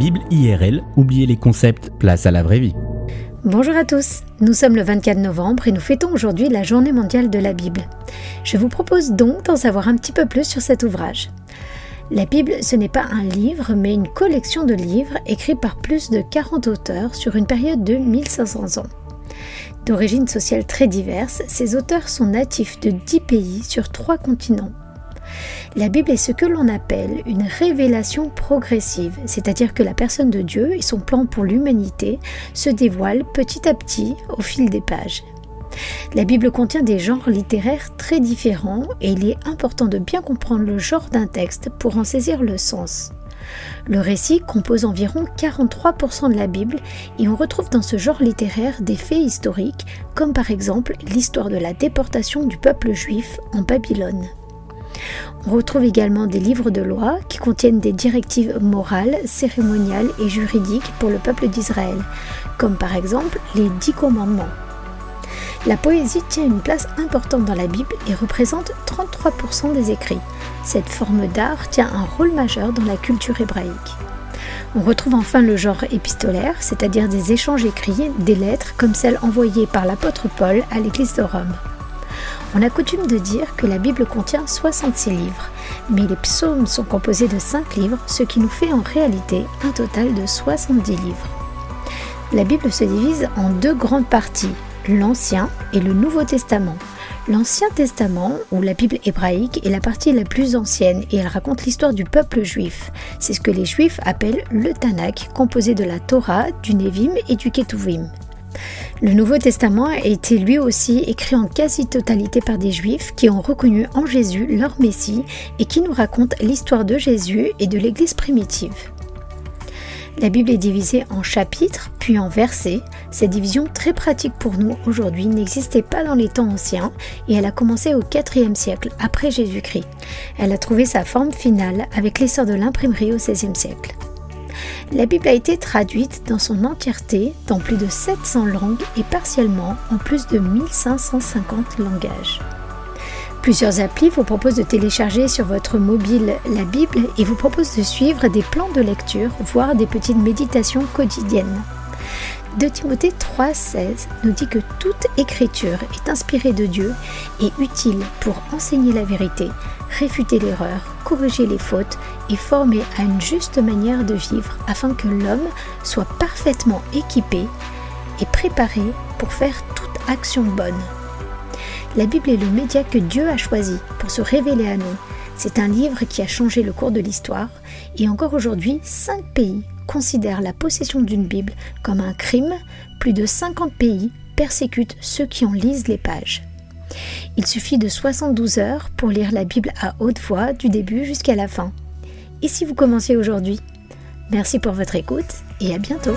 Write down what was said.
Bible IRL, oubliez les concepts, place à la vraie vie. Bonjour à tous, nous sommes le 24 novembre et nous fêtons aujourd'hui la journée mondiale de la Bible. Je vous propose donc d'en savoir un petit peu plus sur cet ouvrage. La Bible, ce n'est pas un livre, mais une collection de livres écrits par plus de 40 auteurs sur une période de 1500 ans. D'origine sociale très diverse, ces auteurs sont natifs de 10 pays sur 3 continents. La Bible est ce que l'on appelle une révélation progressive, c'est-à-dire que la personne de Dieu et son plan pour l'humanité se dévoilent petit à petit au fil des pages. La Bible contient des genres littéraires très différents et il est important de bien comprendre le genre d'un texte pour en saisir le sens. Le récit compose environ 43% de la Bible et on retrouve dans ce genre littéraire des faits historiques comme par exemple l'histoire de la déportation du peuple juif en Babylone. On retrouve également des livres de loi qui contiennent des directives morales, cérémoniales et juridiques pour le peuple d'Israël, comme par exemple les dix commandements. La poésie tient une place importante dans la Bible et représente 33% des écrits. Cette forme d'art tient un rôle majeur dans la culture hébraïque. On retrouve enfin le genre épistolaire, c'est-à-dire des échanges écrits, des lettres comme celles envoyées par l'apôtre Paul à l'église de Rome. On a coutume de dire que la Bible contient 66 livres, mais les psaumes sont composés de 5 livres, ce qui nous fait en réalité un total de 70 livres. La Bible se divise en deux grandes parties, l'Ancien et le Nouveau Testament. L'Ancien Testament, ou la Bible hébraïque, est la partie la plus ancienne et elle raconte l'histoire du peuple juif. C'est ce que les juifs appellent le Tanakh, composé de la Torah, du Nevim et du Ketuvim. Le Nouveau Testament a été lui aussi écrit en quasi-totalité par des juifs qui ont reconnu en Jésus leur Messie et qui nous racontent l'histoire de Jésus et de l'Église primitive. La Bible est divisée en chapitres puis en versets. Cette division très pratique pour nous aujourd'hui n'existait pas dans les temps anciens et elle a commencé au IVe siècle après Jésus-Christ. Elle a trouvé sa forme finale avec l'essor de l'imprimerie au XVIe siècle. La Bible a été traduite dans son entièreté dans plus de 700 langues et partiellement en plus de 1550 langages. Plusieurs applis vous proposent de télécharger sur votre mobile la Bible et vous proposent de suivre des plans de lecture, voire des petites méditations quotidiennes. De Timothée 3,16 nous dit que toute écriture est inspirée de Dieu et utile pour enseigner la vérité, réfuter l'erreur, corriger les fautes et former à une juste manière de vivre afin que l'homme soit parfaitement équipé et préparé pour faire toute action bonne. La Bible est le média que Dieu a choisi pour se révéler à nous. C'est un livre qui a changé le cours de l'histoire et encore aujourd'hui, cinq pays considèrent la possession d'une Bible comme un crime. Plus de 50 pays persécutent ceux qui en lisent les pages. Il suffit de 72 heures pour lire la Bible à haute voix du début jusqu'à la fin. Et si vous commencez aujourd'hui? Merci pour votre écoute et à bientôt